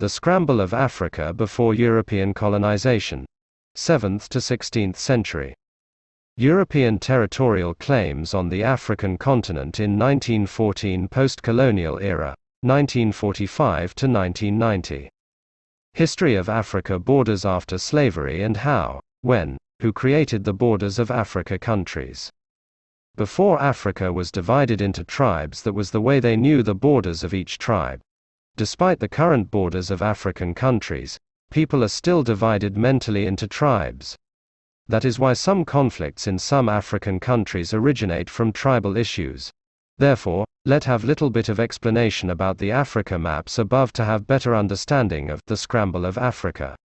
The Scramble of Africa before European colonization. 7th to 16th century. European territorial claims on the African continent in 1914 post-colonial era, 1945 to 1990. History of Africa borders after slavery and how, when, who created the borders of Africa countries. Before Africa was divided into tribes that was the way they knew the borders of each tribe. Despite the current borders of African countries, people are still divided mentally into tribes. That is why some conflicts in some African countries originate from tribal issues. Therefore, let have little bit of explanation about the Africa maps above to have better understanding of the scramble of Africa.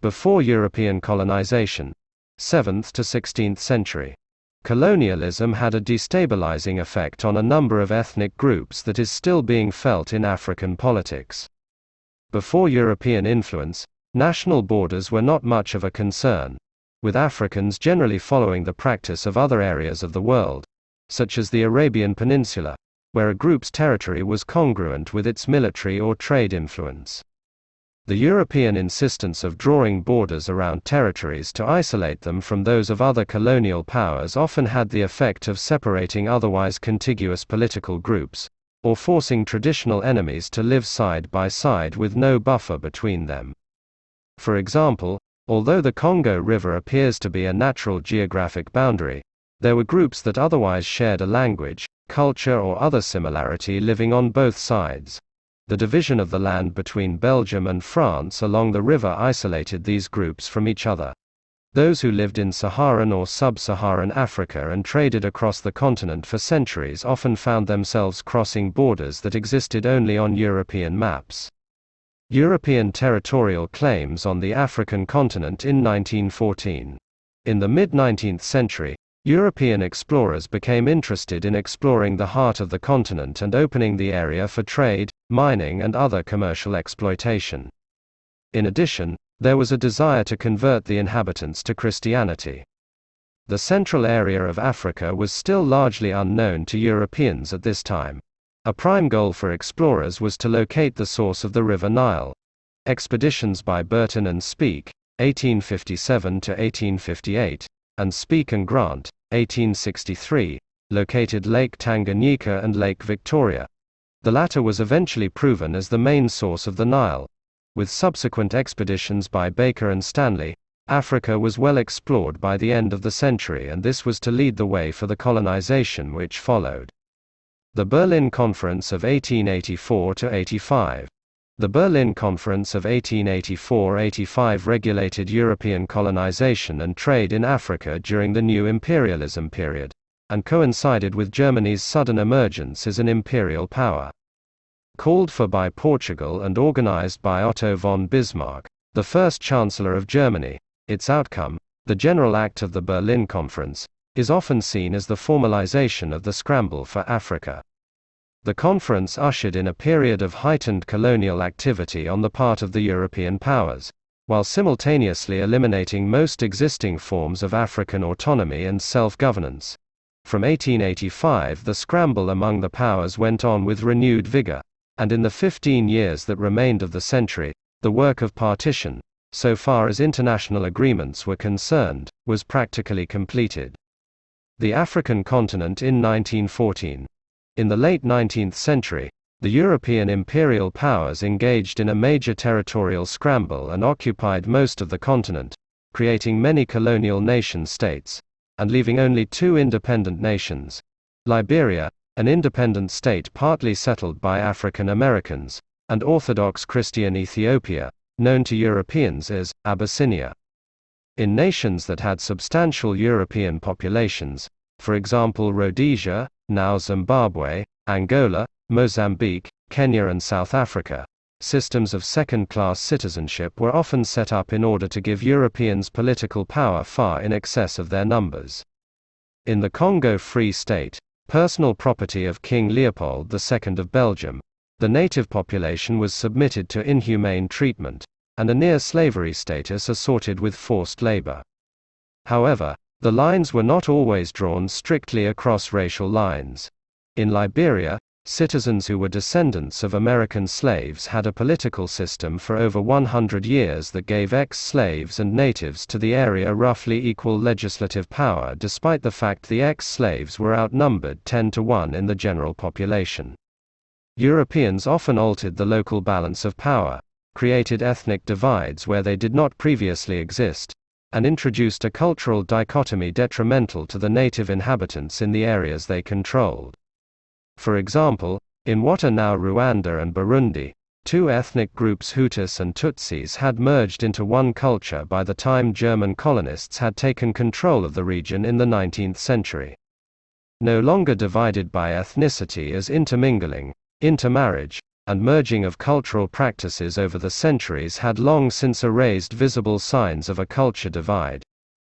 Before European colonization, 7th to 16th century. Colonialism had a destabilizing effect on a number of ethnic groups that is still being felt in African politics. Before European influence, national borders were not much of a concern, with Africans generally following the practice of other areas of the world, such as the Arabian Peninsula, where a group's territory was congruent with its military or trade influence. The European insistence of drawing borders around territories to isolate them from those of other colonial powers often had the effect of separating otherwise contiguous political groups, or forcing traditional enemies to live side by side with no buffer between them. For example, although the Congo River appears to be a natural geographic boundary, there were groups that otherwise shared a language, culture, or other similarity living on both sides. The division of the land between Belgium and France along the river isolated these groups from each other. Those who lived in Saharan or sub-Saharan Africa and traded across the continent for centuries often found themselves crossing borders that existed only on European maps. European territorial claims on the African continent in 1914. In the mid-19th century, European explorers became interested in exploring the heart of the continent and opening the area for trade, mining and other commercial exploitation. In addition, there was a desire to convert the inhabitants to Christianity. The central area of Africa was still largely unknown to Europeans at this time. A prime goal for explorers was to locate the source of the River Nile. Expeditions by Burton and Speke, 1857 to 1858, and Speke and Grant, 1863, located Lake Tanganyika and Lake Victoria. The latter was eventually proven as the main source of the Nile. With subsequent expeditions by Baker and Stanley, Africa was well explored by the end of the century and this was to lead the way for the colonization which followed. The Berlin Conference of 1884 85 the Berlin Conference of 1884–85 regulated European colonization and trade in Africa during the new imperialism period, and coincided with Germany's sudden emergence as an imperial power. Called for by Portugal and organized by Otto von Bismarck, the first Chancellor of Germany, its outcome, the General Act of the Berlin Conference, is often seen as the formalization of the scramble for Africa. The conference ushered in a period of heightened colonial activity on the part of the European powers, while simultaneously eliminating most existing forms of African autonomy and self governance. From 1885, the scramble among the powers went on with renewed vigor, and in the 15 years that remained of the century, the work of partition, so far as international agreements were concerned, was practically completed. The African continent in 1914 in the late 19th century, the European imperial powers engaged in a major territorial scramble and occupied most of the continent, creating many colonial nation states, and leaving only two independent nations Liberia, an independent state partly settled by African Americans, and Orthodox Christian Ethiopia, known to Europeans as Abyssinia. In nations that had substantial European populations, for example Rhodesia, now Zimbabwe, Angola, Mozambique, Kenya, and South Africa. Systems of second class citizenship were often set up in order to give Europeans political power far in excess of their numbers. In the Congo Free State, personal property of King Leopold II of Belgium, the native population was submitted to inhumane treatment, and a near slavery status assorted with forced labor. However, the lines were not always drawn strictly across racial lines. In Liberia, citizens who were descendants of American slaves had a political system for over 100 years that gave ex-slaves and natives to the area roughly equal legislative power despite the fact the ex-slaves were outnumbered 10 to 1 in the general population. Europeans often altered the local balance of power, created ethnic divides where they did not previously exist, and introduced a cultural dichotomy detrimental to the native inhabitants in the areas they controlled. For example, in what are now Rwanda and Burundi, two ethnic groups Hutus and Tutsis had merged into one culture by the time German colonists had taken control of the region in the 19th century. No longer divided by ethnicity as intermingling, intermarriage, and merging of cultural practices over the centuries had long since erased visible signs of a culture divide.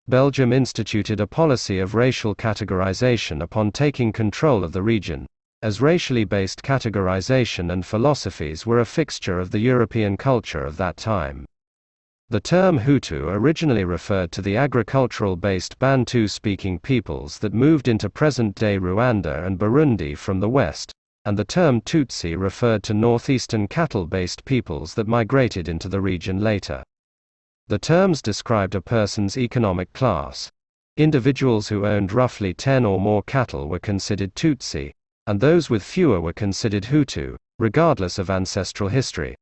Belgium instituted a policy of racial categorization upon taking control of the region, as racially based categorization and philosophies were a fixture of the European culture of that time. The term Hutu originally referred to the agricultural based Bantu speaking peoples that moved into present day Rwanda and Burundi from the west, and the term Tutsi referred to northeastern cattle-based peoples that migrated into the region later. The terms described a person's economic class. Individuals who owned roughly 10 or more cattle were considered Tutsi, and those with fewer were considered Hutu, regardless of ancestral history.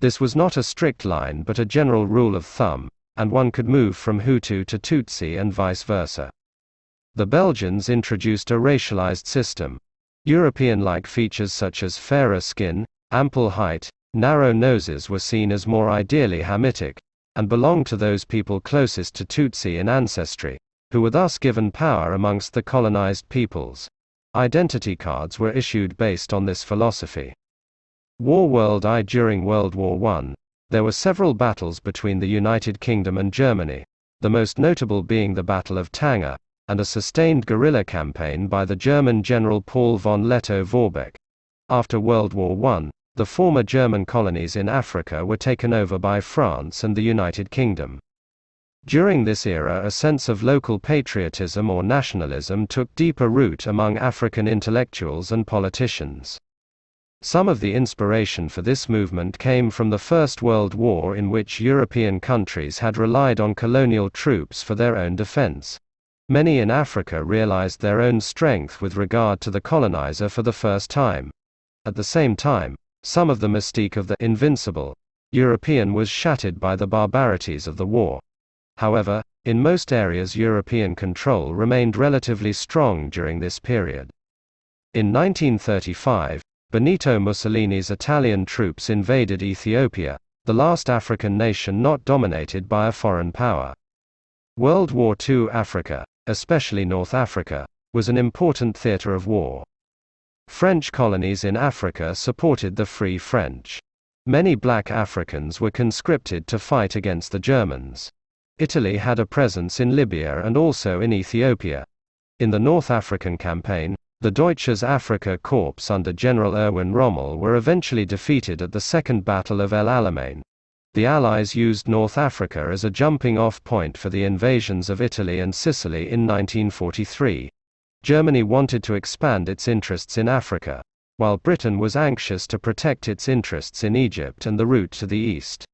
This was not a strict line but a general rule of thumb, and one could move from Hutu to Tutsi and vice versa. The Belgians introduced a racialized system, European-like features such as fairer skin, ample height, narrow noses were seen as more ideally Hamitic, and belonged to those people closest to Tutsi in ancestry, who were thus given power amongst the colonized peoples. Identity cards were issued based on this philosophy. War World I During World War I, there were several battles between the United Kingdom and Germany, the most notable being the Battle of Tanga, and a sustained guerrilla campaign by the German General Paul von Lettow-Vorbeck. After World War I, the former German colonies in Africa were taken over by France and the United Kingdom. During this era a sense of local patriotism or nationalism took deeper root among African intellectuals and politicians. Some of the inspiration for this movement came from the First World War in which European countries had relied on colonial troops for their own defense. Many in Africa realized their own strength with regard to the colonizer for the first time. At the same time, some of the mystique of the invincible European was shattered by the barbarities of the war. However, in most areas European control remained relatively strong during this period. In 1935, Benito Mussolini's Italian troops invaded Ethiopia, the last African nation not dominated by a foreign power. World War II Africa especially North Africa, was an important theater of war. French colonies in Africa supported the Free French. Many black Africans were conscripted to fight against the Germans. Italy had a presence in Libya and also in Ethiopia. In the North African campaign, the Deutsches Afrika Korps under General Erwin Rommel were eventually defeated at the Second Battle of El Alamein, the Allies used North Africa as a jumping-off point for the invasions of Italy and Sicily in 1943. Germany wanted to expand its interests in Africa, while Britain was anxious to protect its interests in Egypt and the route to the east.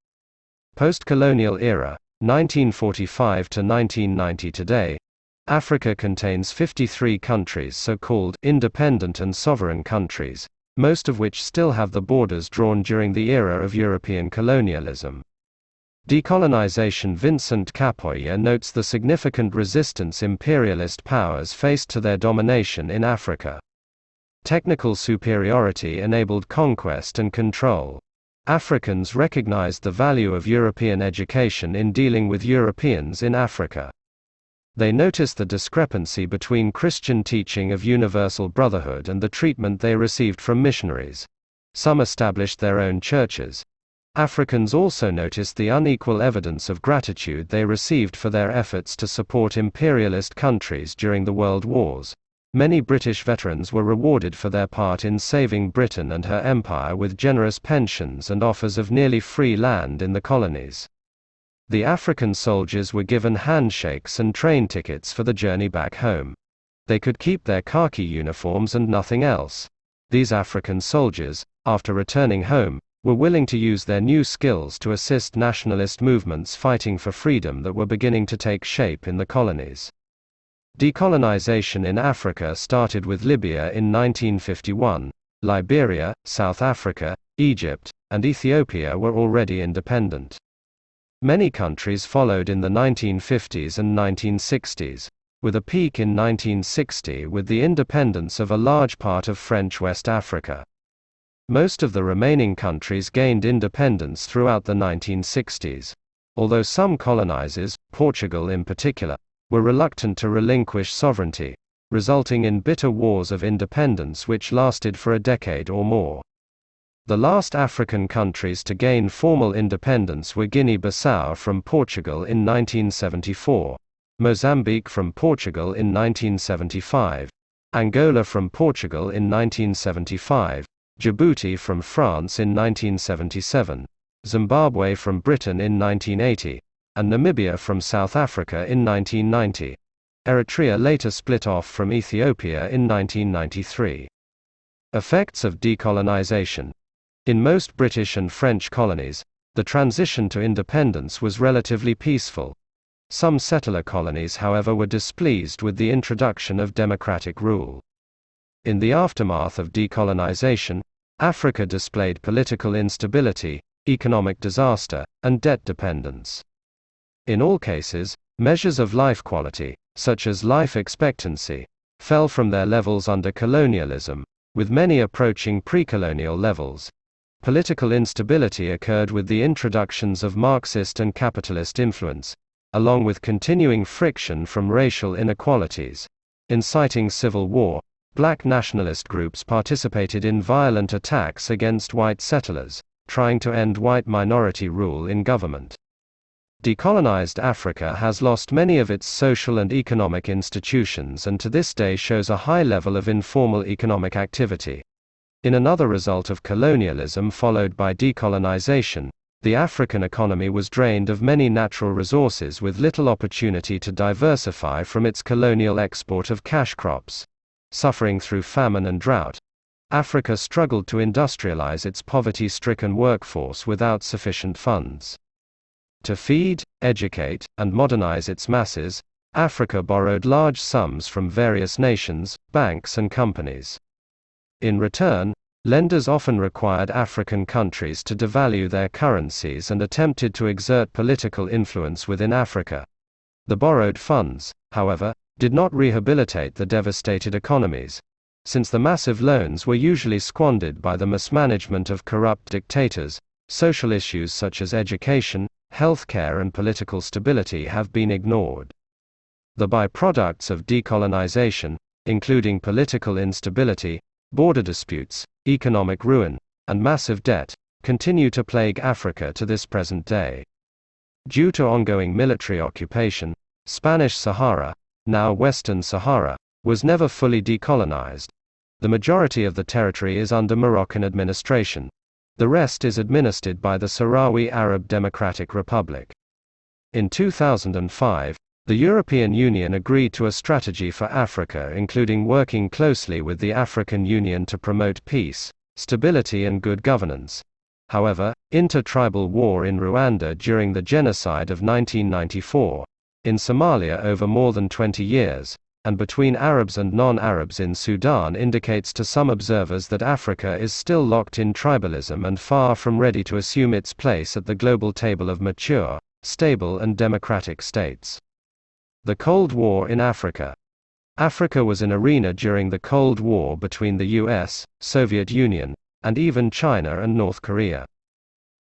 Post-colonial era, 1945 to 1990 today, Africa contains 53 countries so-called independent and sovereign countries, most of which still have the borders drawn during the era of European colonialism. Decolonization Vincent Khapoya notes the significant resistance imperialist powers faced to their domination in Africa. Technical superiority enabled conquest and control. Africans recognized the value of European education in dealing with Europeans in Africa. They noticed the discrepancy between Christian teaching of universal brotherhood and the treatment they received from missionaries. Some established their own churches. Africans also noticed the unequal evidence of gratitude they received for their efforts to support imperialist countries during the World Wars. Many British veterans were rewarded for their part in saving Britain and her empire with generous pensions and offers of nearly free land in the colonies. The African soldiers were given handshakes and train tickets for the journey back home. They could keep their khaki uniforms and nothing else. these African soldiers, after returning home, were willing to use their new skills to assist nationalist movements fighting for freedom that were beginning to take shape in the colonies. Decolonization in Africa started with Libya in 1951. Liberia, South Africa, Egypt, and Ethiopia were already independent. Many countries followed in the 1950s and 1960s, with a peak in 1960 with the independence of a large part of French West Africa. Most of the remaining countries gained independence throughout the 1960s. Although some colonizers, Portugal in particular, were reluctant to relinquish sovereignty, resulting in bitter wars of independence which lasted for a decade or more. The last African countries to gain formal independence were Guinea-Bissau from Portugal in 1974, Mozambique from Portugal in 1975, Angola from Portugal in 1975, Djibouti from France in 1977, Zimbabwe from Britain in 1980, and Namibia from South Africa in 1990. Eritrea later split off from Ethiopia in 1993. Effects of decolonization. In most British and French colonies, the transition to independence was relatively peaceful. Some settler colonies, however, were displeased with the introduction of democratic rule. In the aftermath of decolonization, Africa displayed political instability, economic disaster, and debt dependence. In all cases, measures of life quality, such as life expectancy, fell from their levels under colonialism, with many approaching pre colonial levels. Political instability occurred with the introductions of Marxist and capitalist influence, along with continuing friction from racial inequalities, inciting civil war, black nationalist groups participated in violent attacks against white settlers, trying to end white minority rule in government. Decolonized Africa has lost many of its social and economic institutions and to this day shows a high level of informal economic activity. In another result of colonialism followed by decolonization, the African economy was drained of many natural resources with little opportunity to diversify from its colonial export of cash crops suffering through famine and drought, Africa struggled to industrialize its poverty stricken workforce without sufficient funds. To feed, educate, and modernize its masses, Africa borrowed large sums from various nations, banks, and companies. In return, lenders often required African countries to devalue their currencies and attempted to exert political influence within Africa. The borrowed funds, however, did not rehabilitate the devastated economies, since the massive loans were usually squandered by the mismanagement of corrupt dictators. Social issues such as education, healthcare, and political stability have been ignored. The byproducts of decolonization, including political instability, border disputes, economic ruin, and massive debt, continue to plague Africa to this present day. Due to ongoing military occupation, Spanish Sahara, now Western Sahara, was never fully decolonized. The majority of the territory is under Moroccan administration. The rest is administered by the Sahrawi Arab Democratic Republic. In 2005, the European Union agreed to a strategy for Africa including working closely with the African Union to promote peace, stability and good governance. However, inter-tribal war in Rwanda during the genocide of 1994, in Somalia over more than 20 years, and between Arabs and non-Arabs in Sudan indicates to some observers that Africa is still locked in tribalism and far from ready to assume its place at the global table of mature, stable and democratic states. The Cold War in Africa Africa was an arena during the Cold War between the US, Soviet Union, and even China and North Korea.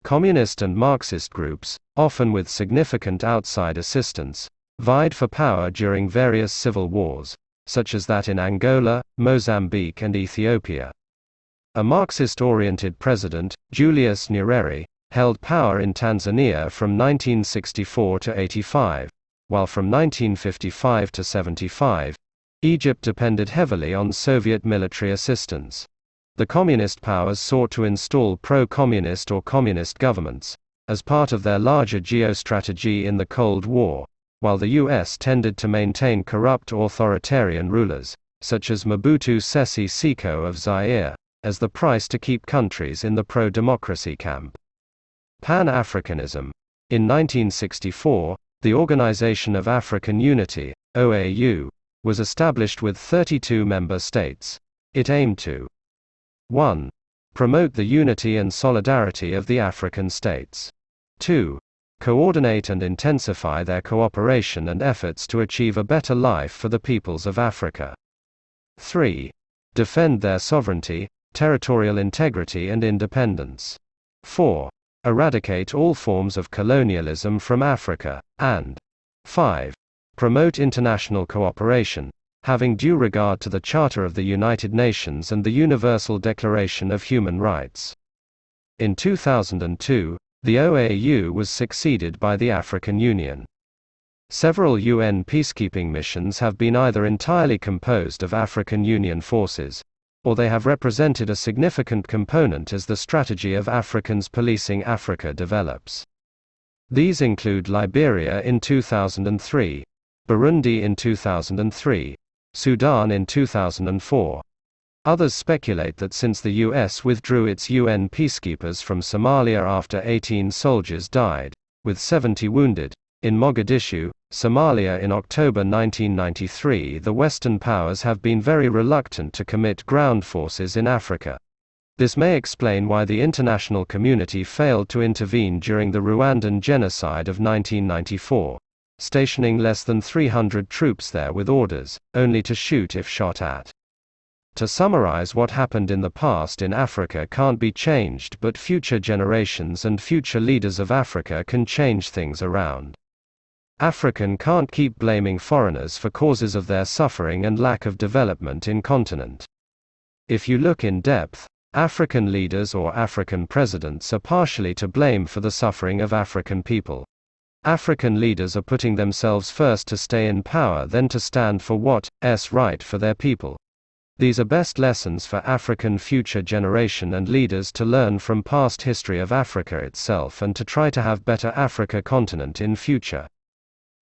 Communist and Marxist groups, often with significant outside assistance, vied for power during various civil wars, such as that in Angola, Mozambique, and Ethiopia. A Marxist oriented president, Julius Nyerere, held power in Tanzania from 1964 to 85, while from 1955 to 75, Egypt depended heavily on Soviet military assistance. The communist powers sought to install pro-communist or communist governments, as part of their larger geostrategy in the Cold War, while the US tended to maintain corrupt authoritarian rulers, such as Mobutu Sese Seko of Zaire, as the price to keep countries in the pro democracy camp. Pan Africanism. In 1964, the Organization of African Unity, OAU, was established with 32 member states. It aimed to 1. Promote the unity and solidarity of the African states. 2. Coordinate and intensify their cooperation and efforts to achieve a better life for the peoples of Africa. 3. Defend their sovereignty, territorial integrity and independence. 4. Eradicate all forms of colonialism from Africa, and 5. Promote international cooperation, having due regard to the Charter of the United Nations and the Universal Declaration of Human Rights. In 2002, the OAU was succeeded by the African Union. Several UN peacekeeping missions have been either entirely composed of African Union forces, or they have represented a significant component as the strategy of Africans policing Africa develops. These include Liberia in 2003, Burundi in 2003, Sudan in 2004. Others speculate that since the US withdrew its UN peacekeepers from Somalia after 18 soldiers died, with 70 wounded, in Mogadishu, Somalia in October 1993, the Western powers have been very reluctant to commit ground forces in Africa. This may explain why the international community failed to intervene during the Rwandan genocide of 1994 stationing less than 300 troops there with orders, only to shoot if shot at. To summarize what happened in the past in Africa can't be changed, but future generations and future leaders of Africa can change things around. African can't keep blaming foreigners for causes of their suffering and lack of development in continent. If you look in depth, African leaders or African presidents are partially to blame for the suffering of African people. African leaders are putting themselves first to stay in power then to stand for what's right for their people. These are best lessons for African future generation and leaders to learn from past history of Africa itself and to try to have better Africa continent in future.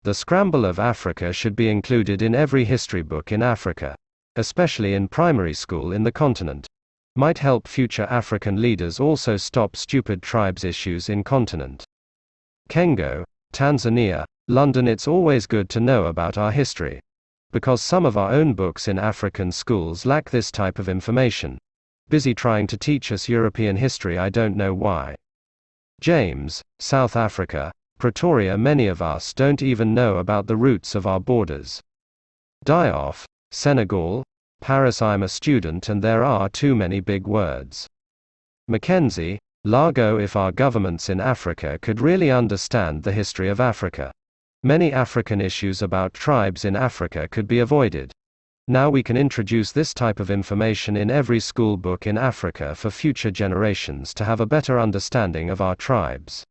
The scramble of Africa should be included in every history book in Africa, especially in primary school in the continent. Might help future African leaders also stop stupid tribes issues in continent. Kengo, Tanzania, London It's always good to know about our history. Because some of our own books in African schools lack this type of information. Busy trying to teach us European history, I don't know why. James, South Africa, Pretoria Many of us don't even know about the roots of our borders. Dioff, Senegal, Paris I'm a student and there are too many big words. Mackenzie, Largo If our governments in Africa could really understand the history of Africa, many African issues about tribes in Africa could be avoided. Now we can introduce this type of information in every school book in Africa for future generations to have a better understanding of our tribes.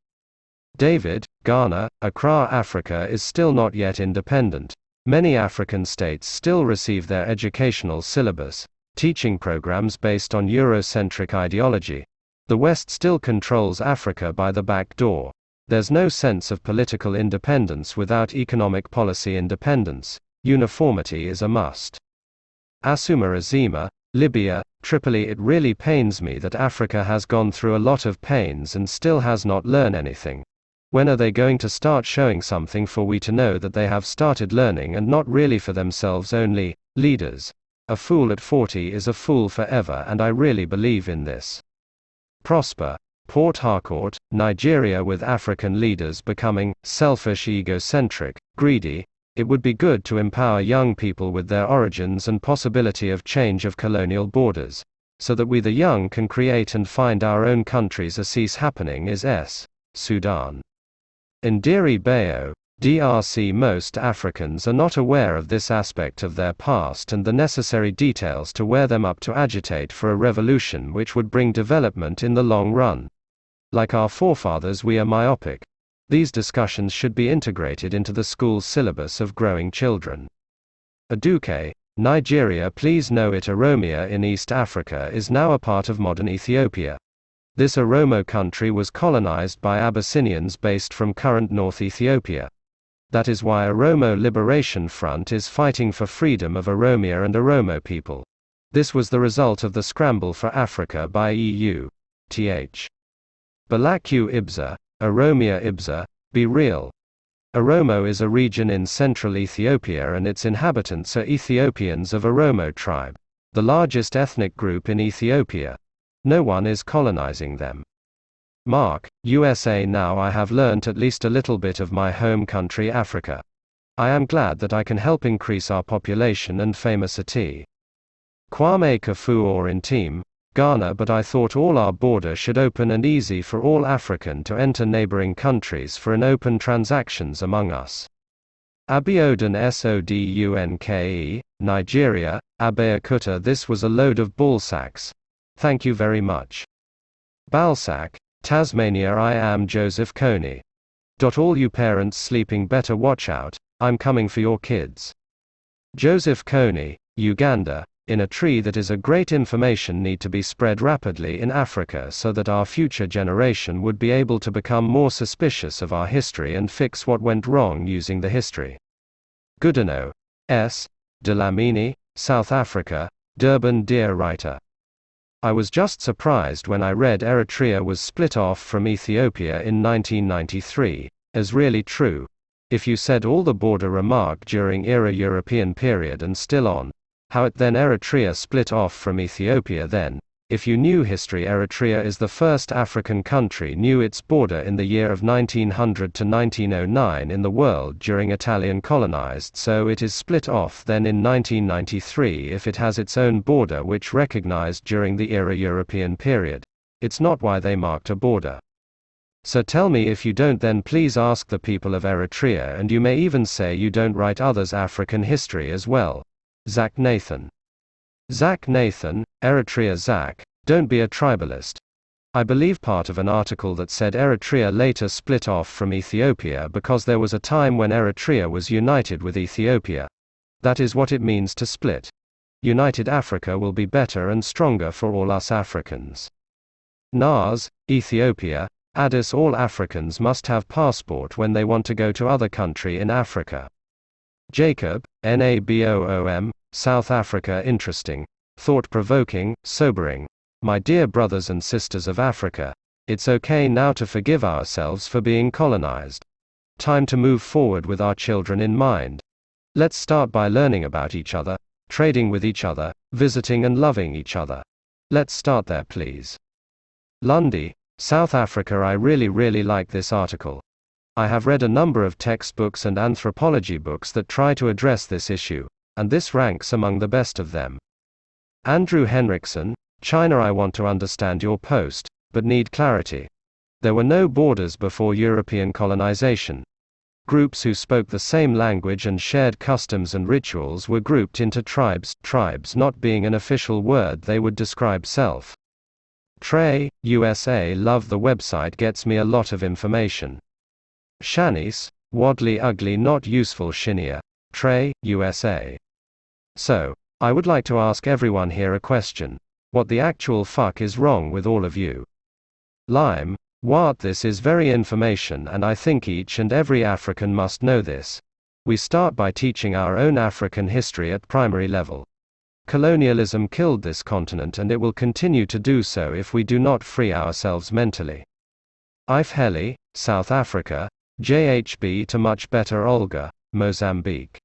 David, Ghana, Accra, Africa is still not yet independent. Many African states still receive their educational syllabus, teaching programs based on Eurocentric ideology, the West still controls Africa by the back door. There's no sense of political independence without economic policy independence. Uniformity is a must. Asuma Azima, Libya, Tripoli It really pains me that Africa has gone through a lot of pains and still has not learned anything. When are they going to start showing something for we to know that they have started learning and not really for themselves only? Leaders. A fool at 40 is a fool forever and I really believe in this prosper. Port Harcourt, Nigeria with African leaders becoming selfish, egocentric, greedy. It would be good to empower young people with their origins and possibility of change of colonial borders, so that we the young can create and find our own countries a cease happening is S. Sudan. Indiri Bayo, DRC Most Africans are not aware of this aspect of their past and the necessary details to wear them up to agitate for a revolution which would bring development in the long run. Like our forefathers, we are myopic. These discussions should be integrated into the school's syllabus of growing children. Aduke, Nigeria Please know it Oromia in East Africa is now a part of modern Ethiopia. This Oromo country was colonized by Abyssinians based from current North Ethiopia. That is why Oromo Liberation Front is fighting for freedom of Oromia and Oromo people. This was the result of the scramble for Africa by EU. Th. Balaku Ibza, Oromia Ibza, be real. Oromo is a region in central Ethiopia and its inhabitants are Ethiopians of Oromo tribe, the largest ethnic group in Ethiopia. No one is colonizing them. Mark, USA Now I have learnt at least a little bit of my home country Africa. I am glad that I can help increase our population and famousity. Kwame Kafue in team, Ghana but I thought all our border should open and easy for all African to enter neighboring countries for an open transactions among us. Abiodun Sodunke, Nigeria, Abeokuta this was a load of ballsacks. Thank you very much. Balsac, Tasmania I am Joseph Kony. Dot all you parents sleeping better watch out, I'm coming for your kids. Joseph Kony, Uganda, in a tree that is a great information need to be spread rapidly in Africa so that our future generation would be able to become more suspicious of our history and fix what went wrong using the history. Goodenough, S. Dlamini, South Africa, Durban Dear Writer. I was just surprised when I read Eritrea was split off from Ethiopia in 1993, as really true. If you said all the border remark during era European period and still on, how it then Eritrea split off from Ethiopia then. If you knew history Eritrea is the first African country knew its border in the year of 1900 to 1909 in the world during Italian colonized so it is split off then in 1993 if it has its own border which recognized during the era European period. It's not why they marked a border. So tell me if you don't then please ask the people of Eritrea and you may even say you don't write others African history as well. Zach Nathan. Zach Nathan, Eritrea Zach, don't be a tribalist. I believe part of an article that said Eritrea later split off from Ethiopia because there was a time when Eritrea was united with Ethiopia. That is what it means to split. United Africa will be better and stronger for all us Africans. NAS, Ethiopia, Addis all Africans must have passport when they want to go to other country in Africa. Jacob, NABOOM, South Africa interesting, thought provoking, sobering. My dear brothers and sisters of Africa, it's okay now to forgive ourselves for being colonized. Time to move forward with our children in mind. Let's start by learning about each other, trading with each other, visiting and loving each other. Let's start there, please. Lundy, South Africa. I really, really like this article. I have read a number of textbooks and anthropology books that try to address this issue, and this ranks among the best of them. Andrew Henriksen, China I want to understand your post, but need clarity. There were no borders before European colonization. Groups who spoke the same language and shared customs and rituals were grouped into tribes, tribes not being an official word they would describe self. Trey, USA Love the website gets me a lot of information. Shanice, Wadley Ugly Not Useful Shinia, Trey, USA. So, I would like to ask everyone here a question. What the actual fuck is wrong with all of you? Lime, what this is very information and I think each and every African must know this. We start by teaching our own African history at primary level. Colonialism killed this continent and it will continue to do so if we do not free ourselves mentally. Ife Heli, South Africa, JHB to much better Olga, Mozambique.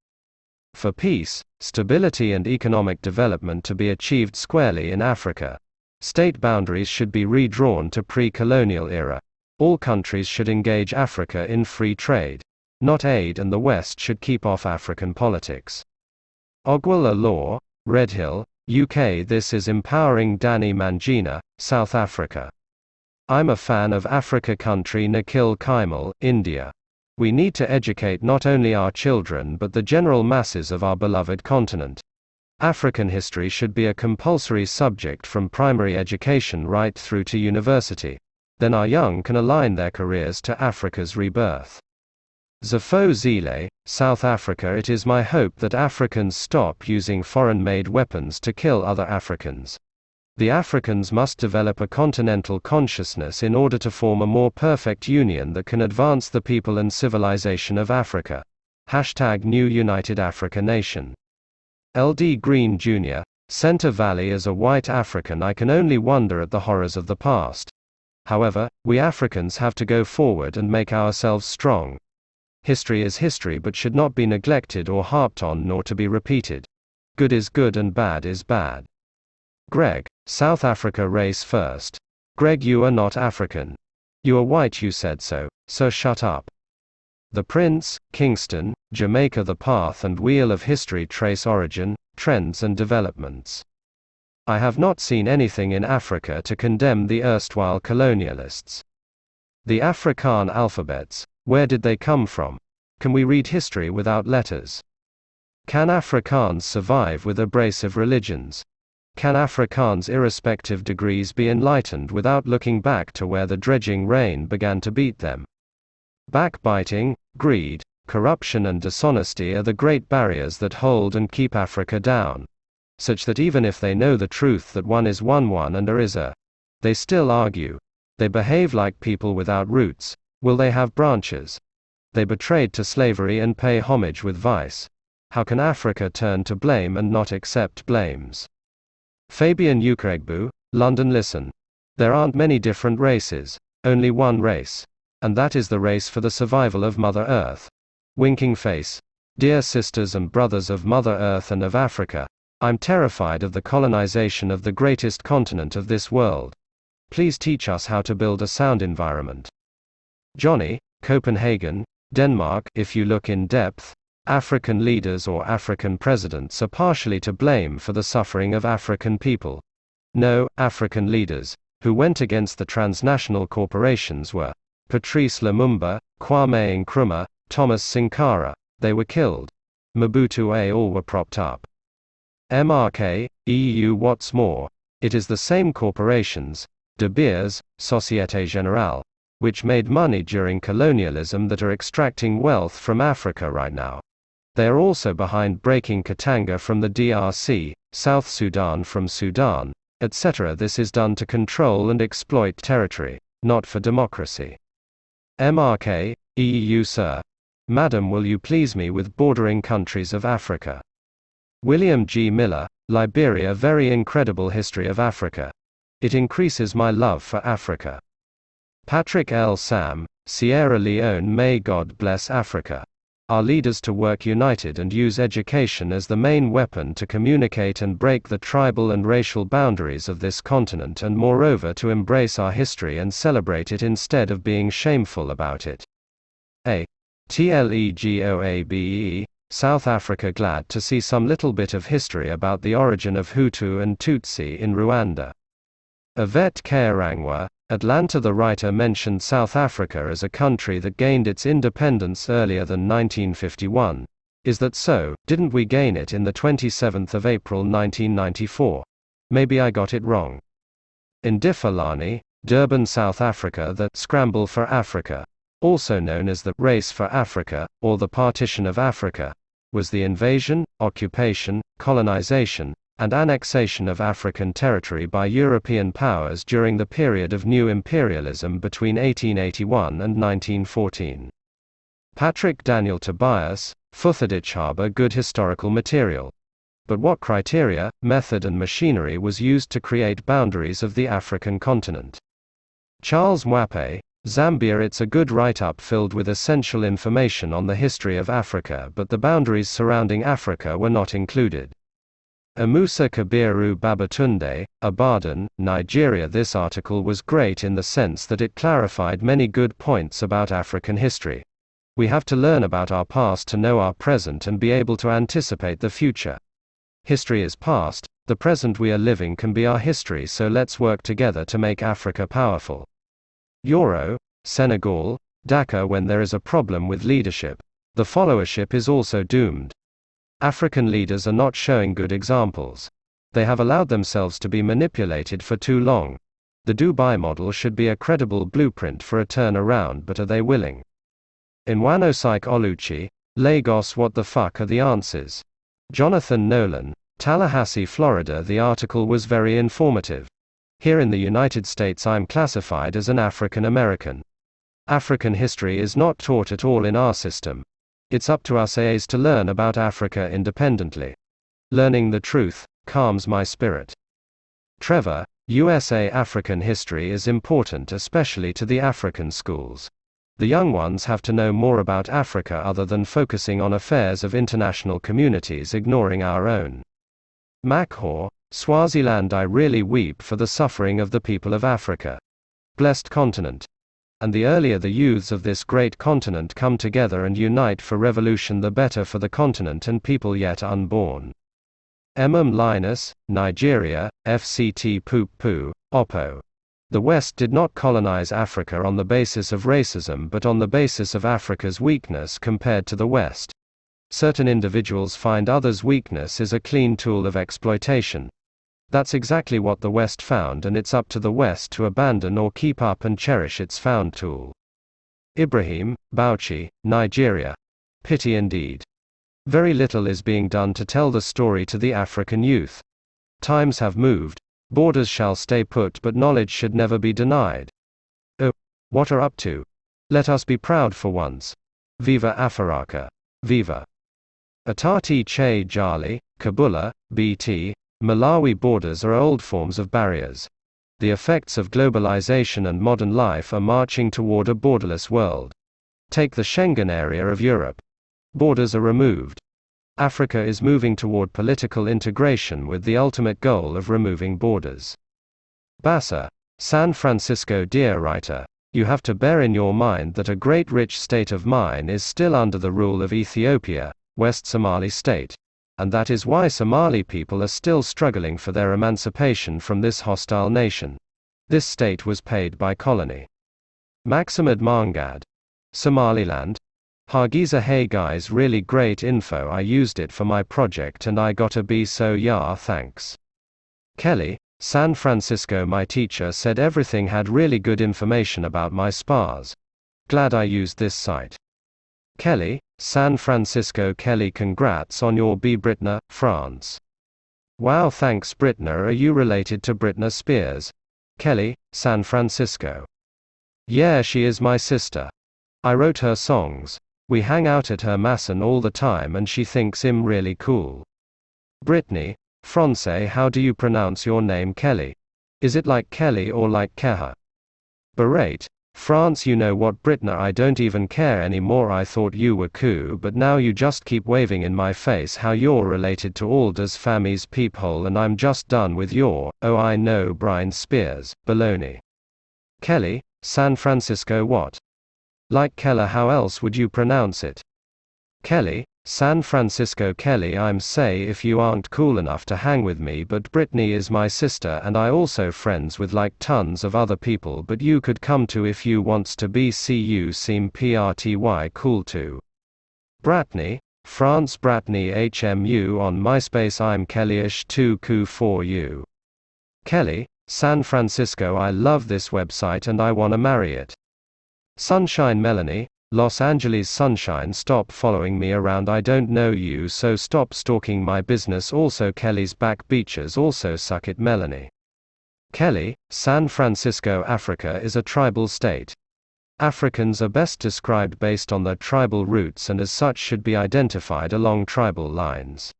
For peace, stability and economic development to be achieved squarely in Africa, state boundaries should be redrawn to pre-colonial era. All countries should engage Africa in free trade, not aid and the West should keep off African politics. Ogwala Law, Redhill, UK This is empowering Danny Mangina, South Africa. I'm a fan of Africa country Nikhil Kaimal, India. We need to educate not only our children but the general masses of our beloved continent. African history should be a compulsory subject from primary education right through to university. Then our young can align their careers to Africa's rebirth. Zafo Zile, South Africa It is my hope that Africans stop using foreign made weapons to kill other Africans. The Africans must develop a continental consciousness in order to form a more perfect union that can advance the people and civilization of Africa. Hashtag New United Africa Nation. LD Green Jr., Center Valley as a white African I can only wonder at the horrors of the past. However, we Africans have to go forward and make ourselves strong. History is history but should not be neglected or harped on nor to be repeated. Good is good and bad is bad. Greg, South Africa race first. Greg, you are not African. You are white, you said so, so shut up. The Prince, Kingston, Jamaica The path and wheel of history trace origin, trends and developments. I have not seen anything in Africa to condemn the erstwhile colonialists. The Afrikaan alphabets, where did they come from? Can we read history without letters? Can Afrikaans survive with abrasive religions? Can Afrikaans irrespective degrees be enlightened without looking back to where the dredging rain began to beat them? Backbiting, greed, corruption and dishonesty are the great barriers that hold and keep Africa down such that even if they know the truth that one is one one and there is a, they still argue. They behave like people without roots. Will they have branches? They betrayed to slavery and pay homage with vice. How can Africa turn to blame and not accept blames? Fabian Ukregbu, London Listen. There aren't many different races, only one race. And that is the race for the survival of Mother Earth. Winking face. Dear sisters and brothers of Mother Earth and of Africa, I'm terrified of the colonization of the greatest continent of this world. Please teach us how to build a sound environment. Johnny, Copenhagen, Denmark. If you look in depth, African leaders or African presidents are partially to blame for the suffering of African people. No, African leaders, who went against the transnational corporations were Patrice Lumumba, Kwame Nkrumah, Thomas Sankara. They were killed. Mobutu A. All were propped up. MRK, EU What's more, it is the same corporations, De Beers, Societe Generale, which made money during colonialism that are extracting wealth from Africa right now. They are also behind breaking Katanga from the DRC, South Sudan from Sudan, etc. This is done to control and exploit territory, not for democracy. MRK, EU Sir. Madam will you please me with bordering countries of Africa? William G. Miller, Liberia Very incredible history of Africa. It increases my love for Africa. Patrick L. Sam, Sierra Leone May God bless Africa. Our leaders to work united and use education as the main weapon to communicate and break the tribal and racial boundaries of this continent and moreover to embrace our history and celebrate it instead of being shameful about it. A. T L E G O A B E, South Africa glad to see some little bit of history about the origin of Hutu and Tutsi in Rwanda. Yvette Kayirangwa, Atlanta The writer mentioned South Africa as a country that gained its independence earlier than 1951. Is that so? Didn't we gain it in the 27th of April 1994? Maybe I got it wrong. Indifalani, Durban, South Africa The Scramble for Africa, also known as the Race for Africa, or the Partition of Africa, was the invasion, occupation, colonization, and annexation of African territory by European powers during the period of new imperialism between 1881 and 1914. Patrick Daniel Tobias, Phuthaditjhaba good historical material. But what criteria, method and machinery was used to create boundaries of the African continent? Charles Mwape, Zambia It's a good write-up filled with essential information on the history of Africa but the boundaries surrounding Africa were not included. Amusa Kabiru Babatunde, Ibadan, Nigeria This article was great in the sense that it clarified many good points about African history. We have to learn about our past to know our present and be able to anticipate the future. History is past, the present we are living can be our history so let's work together to make Africa powerful. Euro, Senegal, Dakar when there is a problem with leadership. The followership is also doomed. African leaders are not showing good examples. They have allowed themselves to be manipulated for too long. The Dubai model should be a credible blueprint for a turnaround, but are they willing? In Wanosike Oluchi, Lagos What the fuck are the answers? Jonathan Nolan, Tallahassee, Florida The article was very informative. Here in the United States I'm classified as an African American. African history is not taught at all in our system. It's up to us AAs to learn about Africa independently. Learning the truth, calms my spirit. Trevor, USA African history is important especially to the African schools. The young ones have to know more about Africa other than focusing on affairs of international communities ignoring our own. Makhor, Swaziland I really weep for the suffering of the people of Africa. Blessed continent. And the earlier the youths of this great continent come together and unite for revolution the better for the continent and people yet unborn. Emem Linus, Nigeria, FCT Poop Poo, Oppo. The West did not colonize Africa on the basis of racism but on the basis of Africa's weakness compared to the West. Certain individuals find others' weakness is a clean tool of exploitation. That's exactly what the West found, and it's up to the West to abandon or keep up and cherish its found tool. Ibrahim, Bauchi, Nigeria. Pity indeed. Very little is being done to tell the story to the African youth. Times have moved, Borders shall stay put, but knowledge should never be denied. Oh, what are up to? Let us be proud for once. Viva Afaraka. Viva. Atati Che Jali, Kabula, BT, Malawi borders are old forms of barriers. The effects of globalization and modern life are marching toward a borderless world. Take the Schengen area of Europe. Borders are removed. Africa is moving toward political integration with the ultimate goal of removing borders. Bassa, San Francisco Dear writer, you have to bear in your mind that a great rich state of mine is still under the rule of Ethiopia, West Somali state. And that is why Somali people are still struggling for their emancipation from this hostile nation. This state was paid by colony. Maximad Mangad. Somaliland, Hargeisa hey guys really great info I used it for my project and I got a B so yeah thanks. Kelly, San Francisco my teacher said everything had really good information about my spas. Glad I used this site. Kelly, San Francisco Kelly congrats on your B Britna, France. Wow thanks Britna are you related to Britna Spears? Kelly, San Francisco. Yeah she is my sister. I wrote her songs. We hang out at her Masson all the time and she thinks him really cool. Brittany, Francais how do you pronounce your name Kelly? Is it like Kelly or like Keha? Berate, France you know what Britna I don't even care anymore I thought you were cool but now you just keep waving in my face how you're related to Aldous Fami's peephole and I'm just done with your, oh I know Brian Spears, baloney. Kelly, San Francisco what? Like Keller how else would you pronounce it? Kelly, San Francisco Kelly I'm say if you aren't cool enough to hang with me but Brittany is my sister and I also friends with like tons of other people but you could come to if you wants to be see you seem PRTY cool too. Bratney, France Bratney HMU on MySpace I'm Kellyish 2 coup for you. Kelly, San Francisco I love this website and I wanna marry it. Sunshine Melanie, Los Angeles Sunshine stop following me around I don't know you so stop stalking my business also Kelly's back beaches also suck it Melanie. Kelly, San Francisco Africa is a tribal state. Africans are best described based on their tribal roots and as such should be identified along tribal lines.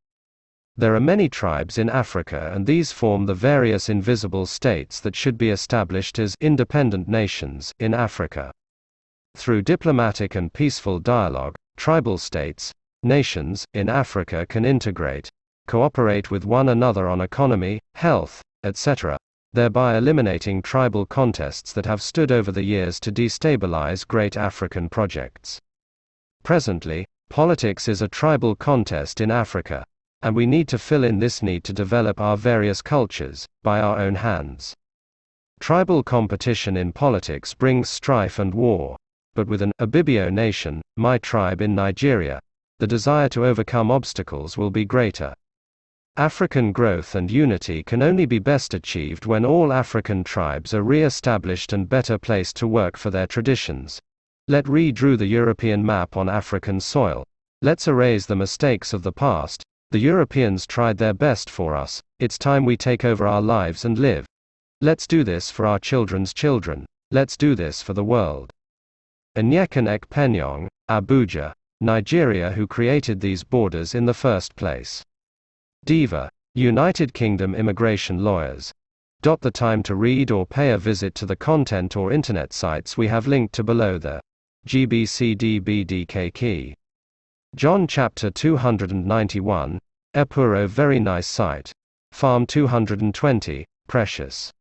There are many tribes in Africa and these form the various invisible states that should be established as independent nations in Africa. Through diplomatic and peaceful dialogue, tribal states, nations, in Africa can integrate, cooperate with one another on economy, health, etc., thereby eliminating tribal contests that have stood over the years to destabilize great African projects. Presently, politics is a tribal contest in Africa, and we need to fill in this need to develop our various cultures, by our own hands. Tribal competition in politics brings strife and war but with an Ibibio nation, my tribe in Nigeria, the desire to overcome obstacles will be greater. African growth and unity can only be best achieved when all African tribes are re established and better placed to work for their traditions. Let redrew the European map on African soil. Let's erase the mistakes of the past. The Europeans tried their best for us, it's time we take over our lives and live. Let's do this for our children's children. Let's do this for the world. Onyeka Ekpenyong, Abuja, Nigeria who created these borders in the first place. Diva, United Kingdom immigration lawyers. Dot The time to read or pay a visit to the content or internet sites we have linked to below the GBCDBDK key. John chapter 291, Epuro very nice site. Farm 220, precious.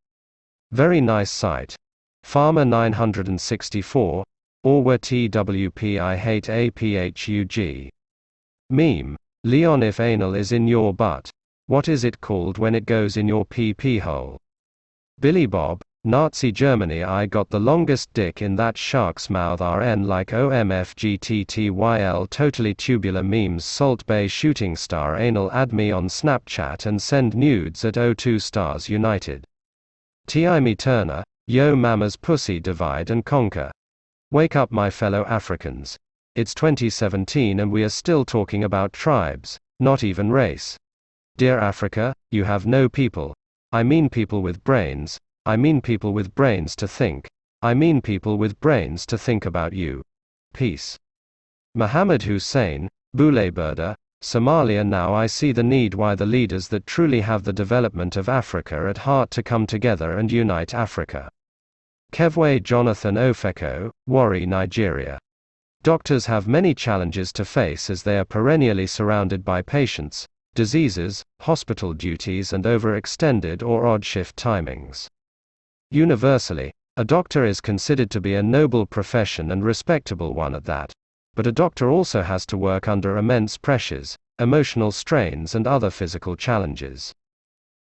Very nice site. Farmer 964, Orwa TWP I hate APHUG. Meme. Leon if anal is in your butt. What is it called when it goes in your pee hole? Billy Bob, Nazi Germany I got the longest dick in that shark's mouth RN like OMFGTTYL totally tubular memes Salt Bae shooting star anal add me on Snapchat and send nudes at O2 stars united. T.I.M.E. Turner, Yo Mama's pussy divide and conquer. Wake up my fellow Africans. It's 2017 and we are still talking about tribes, not even race. Dear Africa, you have no people. I mean people with brains, I mean people with brains to think. I mean people with brains to think about you. Peace. Mohammed Hussein, Burda, Somalia Now I see the need why the leaders that truly have the development of Africa at heart to come together and unite Africa. Kevwe Jonathan Ofeko, Warri Nigeria. Doctors have many challenges to face as they are perennially surrounded by patients, diseases, hospital duties and overextended or odd shift timings. Universally, a doctor is considered to be a noble profession and respectable one at that. But a doctor also has to work under immense pressures, emotional strains, and other physical challenges.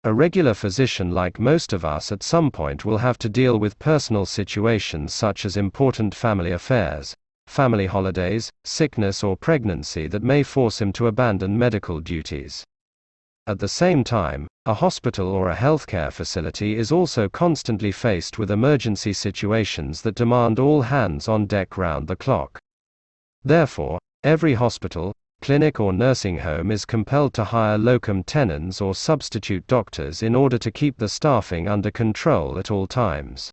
A regular physician, like most of us, at some point will have to deal with personal situations such as important family affairs, family holidays, sickness, or pregnancy that may force him to abandon medical duties. At the same time, a hospital or a healthcare facility is also constantly faced with emergency situations that demand all hands on deck round the clock. Therefore, every hospital, clinic or nursing home is compelled to hire locum tenens or substitute doctors in order to keep the staffing under control at all times.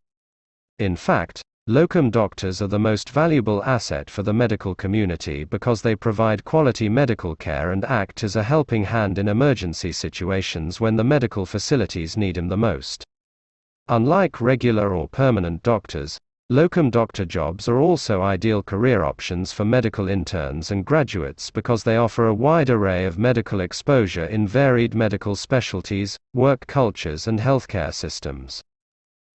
In fact, Locum doctors are the most valuable asset for the medical community because they provide quality medical care and act as a helping hand in emergency situations when the medical facilities need them the most. Unlike regular or permanent doctors, locum doctor jobs are also ideal career options for medical interns and graduates because they offer a wide array of medical exposure in varied medical specialties, work cultures, and healthcare systems.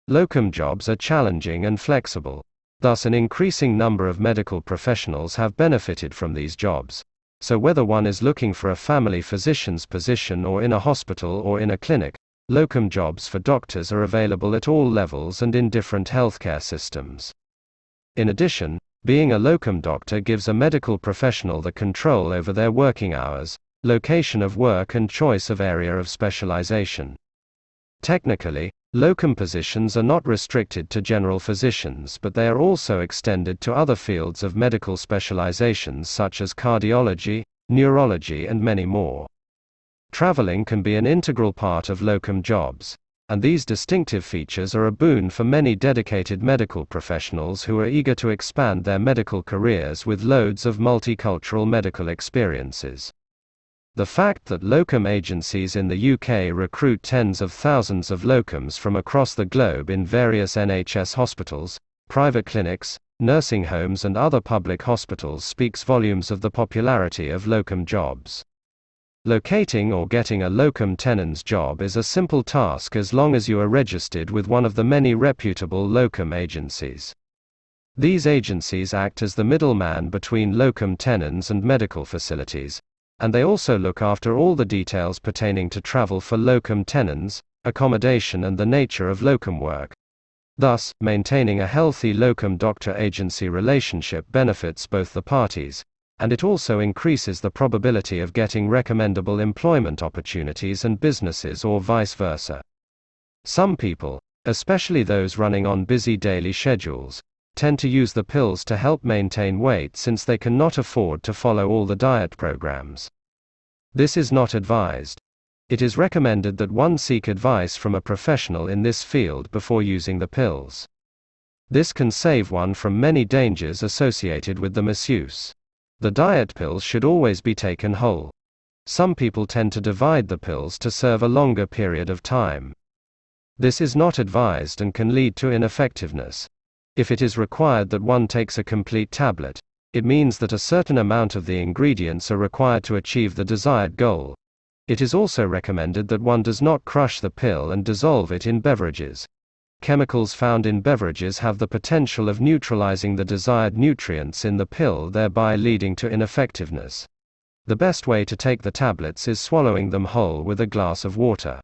Locum jobs are challenging and flexible. Thus, an increasing number of medical professionals have benefited from these jobs. So, whether one is looking for a family physician's position or in a hospital or in a clinic, locum jobs for doctors are available at all levels and in different healthcare systems. In addition, being a locum doctor gives a medical professional the control over their working hours, location of work, and choice of area of specialization. Technically, Locum positions are not restricted to general physicians but they are also extended to other fields of medical specializations such as cardiology, neurology and many more. Traveling can be an integral part of locum jobs, and these distinctive features are a boon for many dedicated medical professionals who are eager to expand their medical careers with loads of multicultural medical experiences. The fact that locum agencies in the UK recruit tens of thousands of locums from across the globe in various NHS hospitals, private clinics, nursing homes, and other public hospitals speaks volumes of the popularity of locum jobs. Locating or getting a locum tenens job is a simple task as long as you are registered with one of the many reputable locum agencies. These agencies act as the middleman between locum tenens and medical facilities, and they also look after all the details pertaining to travel for locum tenens, accommodation, and the nature of locum work. Thus, maintaining a healthy locum doctor agency relationship benefits both the parties, and it also increases the probability of getting recommendable employment opportunities and businesses or vice versa. Some people, especially those running on busy daily schedules, tend to use the pills to help maintain weight since they cannot afford to follow all the diet programs. This is not advised. It is recommended that one seek advice from a professional in this field before using the pills. This can save one from many dangers associated with the misuse. The diet pills should always be taken whole. Some people tend to divide the pills to serve a longer period of time. This is not advised and can lead to ineffectiveness. If it is required that one takes a complete tablet, it means that a certain amount of the ingredients are required to achieve the desired goal. It is also recommended that one does not crush the pill and dissolve it in beverages. Chemicals found in beverages have the potential of neutralizing the desired nutrients in the pill, thereby leading to ineffectiveness. The best way to take the tablets is swallowing them whole with a glass of water.